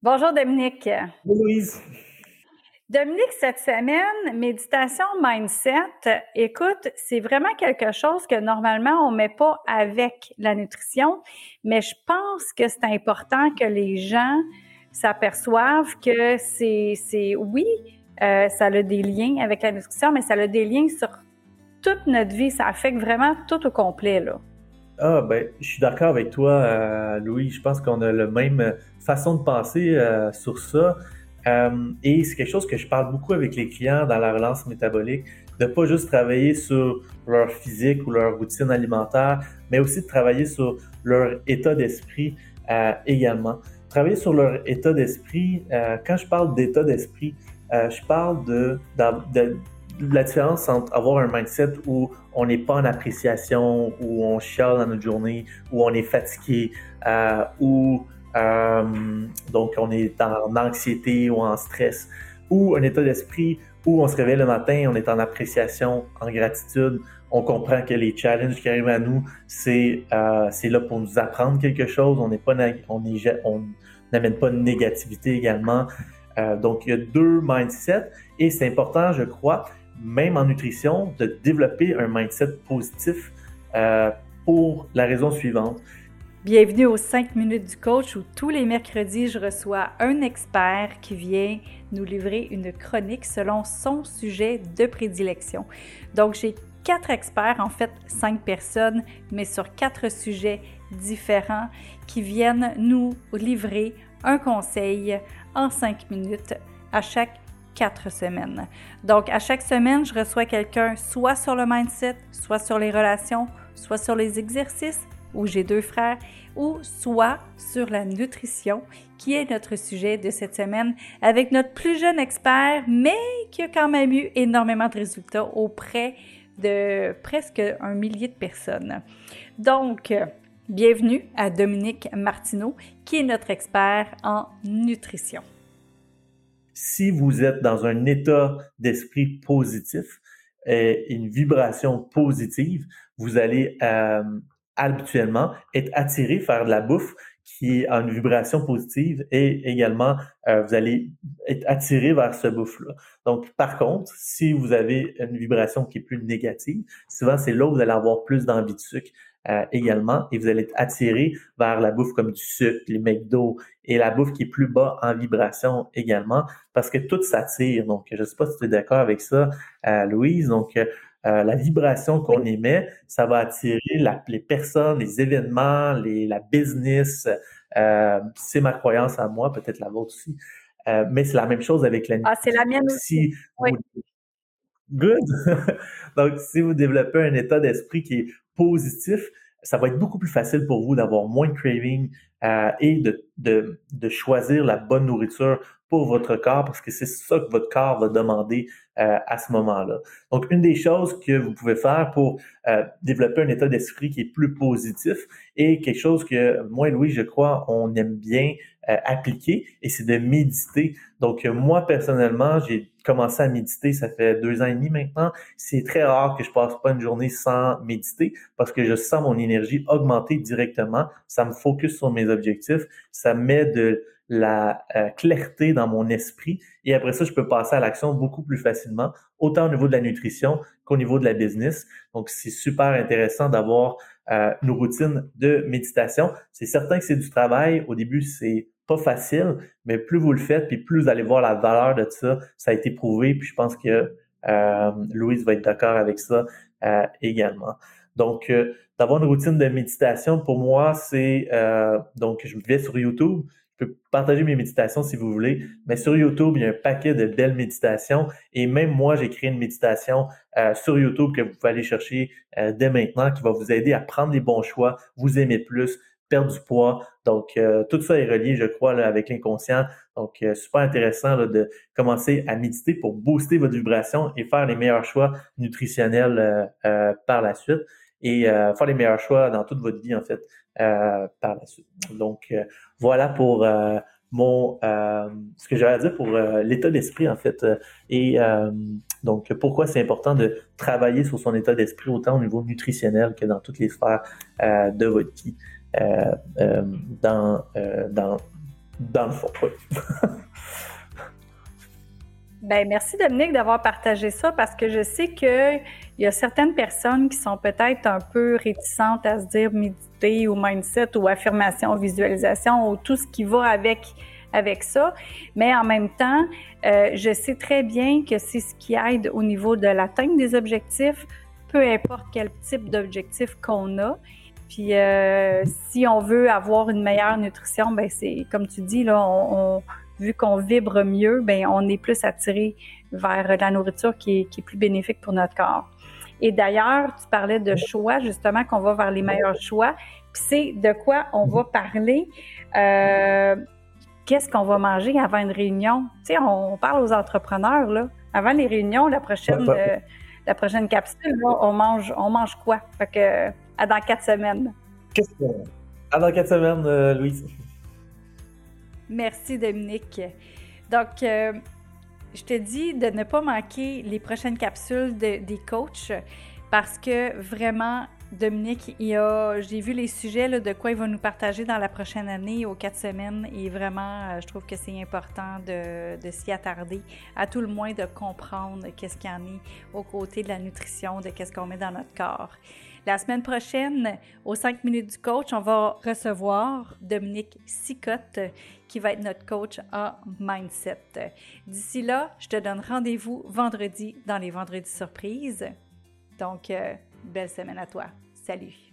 Bonjour Dominique. Bonjour Louise. Dominique, cette semaine, méditation mindset, écoute, c'est vraiment quelque chose que normalement on met pas avec la nutrition, mais je pense que c'est important que les gens s'aperçoivent que c'est, c'est oui, euh, ça a des liens avec la nutrition, mais ça a des liens sur toute notre vie. Ça affecte vraiment tout au complet là. Ah ben, je suis d'accord avec toi, euh, Louis. Je pense qu'on a la même façon de penser euh, sur ça. Euh, et c'est quelque chose que je parle beaucoup avec les clients dans la relance métabolique, de pas juste travailler sur leur physique ou leur routine alimentaire, mais aussi de travailler sur leur état d'esprit également. Travailler sur leur état d'esprit, quand je parle d'état d'esprit, je parle de, de, la différence entre avoir un mindset où on n'est pas en appréciation, où on chiale dans notre journée, où on est fatigué, où euh, donc, on est en anxiété ou en stress, ou un état d'esprit où on se réveille le matin, on est en appréciation, en gratitude, on comprend que les challenges qui arrivent à nous, c'est euh, là pour nous apprendre quelque chose, on n'est pas on n'amène pas de négativité également. Euh, donc, il y a deux mindsets et c'est important, je crois, même en nutrition, de développer un mindset positif euh, pour la raison suivante. Bienvenue aux 5 minutes du coach où tous les mercredis, je reçois un expert qui vient nous livrer une chronique selon son sujet de prédilection. Donc, j'ai quatre experts, en fait cinq personnes, mais sur quatre sujets différents qui viennent nous livrer un conseil en cinq minutes à chaque quatre semaines. Donc, à chaque semaine, je reçois quelqu'un soit sur le mindset, soit sur les relations, soit sur les exercices, où j'ai deux frères, ou soit sur la nutrition, qui est notre sujet de cette semaine, avec notre plus jeune expert, mais qui a quand même eu énormément de résultats auprès de presque un millier de personnes. Donc, bienvenue à Dominique Martineau, qui est notre expert en nutrition. Si vous êtes dans un état d'esprit positif, et une vibration positive, vous allez euh, habituellement être attiré vers de la bouffe qui a une vibration positive et également euh, vous allez être attiré vers ce bouffe-là. Donc, par contre, si vous avez une vibration qui est plus négative, souvent c'est là où vous allez avoir plus d'envie de sucre euh, également et vous allez être attiré vers la bouffe comme du sucre, les McDo et la bouffe qui est plus bas en vibration également parce que tout s'attire. Donc, je ne sais pas si tu es d'accord avec ça, euh, Louise. Donc, euh, la vibration qu'on émet, ça va attirer les personnes, les événements, les, la business. C'est ma croyance à moi, peut-être la vôtre aussi. Mais c'est la même chose avec la Ah, c'est la mienne aussi. oui. Good. Donc, si vous développez un état d'esprit qui est positif, ça va être beaucoup plus facile pour vous d'avoir moins de craving et de, de, de, choisir la bonne nourriture pour votre corps parce que c'est ça que votre corps va demander euh, à ce moment-là. Donc, une des choses que vous pouvez faire pour euh, développer un état d'esprit qui est plus positif et quelque chose que moi et Louis, je crois, on aime bien euh, appliquer et c'est de méditer. Donc, moi, personnellement, j'ai commencé à méditer, ça fait deux ans et demi maintenant. C'est très rare que je passe pas une journée sans méditer parce que je sens mon énergie augmenter directement. Ça me focus sur mes objectifs. Met de la euh, clarté dans mon esprit et après ça, je peux passer à l'action beaucoup plus facilement, autant au niveau de la nutrition qu'au niveau de la business. Donc, c'est super intéressant d'avoir euh, une routine de méditation. C'est certain que c'est du travail. Au début, c'est pas facile, mais plus vous le faites, puis plus vous allez voir la valeur de ça. Ça a été prouvé, puis je pense que euh, Louise va être d'accord avec ça euh, également. Donc, d'avoir une routine de méditation, pour moi, c'est donc je vais sur YouTube, je peux partager mes méditations si vous voulez, mais sur YouTube, il y a un paquet de belles méditations et même moi, j'ai créé une méditation euh, sur YouTube que vous pouvez aller chercher euh, dès maintenant qui va vous aider à prendre les bons choix, vous aimer plus, perdre du poids. Donc, euh, tout ça est relié, je crois, là, avec l'inconscient. Donc, super intéressant de commencer à méditer pour booster votre vibration et faire les meilleurs choix nutritionnels par la suite et faire les meilleurs choix dans toute votre vie, en fait. Euh, par la suite. Donc, euh, voilà pour euh, mon ce que j'avais à dire pour l'état d'esprit, en fait. et donc, pourquoi c'est important de travailler sur son état d'esprit autant au niveau nutritionnel que dans toutes les sphères de votre vie. dans, dans dans le fond. Ben, merci Dominique d'avoir partagé ça parce que je sais qu'il y a certaines personnes qui sont peut-être un peu réticentes à se dire méditer ou mindset ou affirmation, visualisation ou tout ce qui va avec avec ça. Mais en même temps, euh, je sais très bien que c'est ce qui aide au niveau de l'atteinte des objectifs, peu importe quel type d'objectif qu'on a. Puis euh, si on veut avoir une meilleure nutrition, ben c'est comme tu dis là, on, vu qu'on vibre mieux, ben on est plus attiré vers la nourriture qui est, qui est plus bénéfique pour notre corps. Et d'ailleurs, tu parlais de choix, justement, qu'on va vers les meilleurs choix. Puis c'est de quoi on va parler. Euh, qu'est-ce qu'on va manger avant une réunion? Tu sais, on parle aux entrepreneurs, là. Avant les réunions, la prochaine, euh, la prochaine capsule, on mange, on mange quoi? Fait que, à dans quatre semaines. Qu'est-ce que... À dans quatre semaines, euh, Louise? Merci, Dominique. Donc, euh, je te dis de ne pas manquer les prochaines capsules des coachs parce que vraiment, Dominique, j'ai vu les sujets de quoi il va nous partager dans la prochaine année aux quatre semaines et vraiment, euh, je trouve que c'est important de, s'y attarder, à tout le moins de comprendre qu'est-ce qu'il y en est aux côtés de la nutrition, de qu'est-ce qu'on met dans notre corps. La semaine prochaine, aux 5 minutes du coach, on va recevoir Dominique Sicotte, qui va être notre coach en mindset. D'ici là, je te donne rendez-vous vendredi dans les vendredis surprises. Donc, euh, Belle semaine à toi. Salut.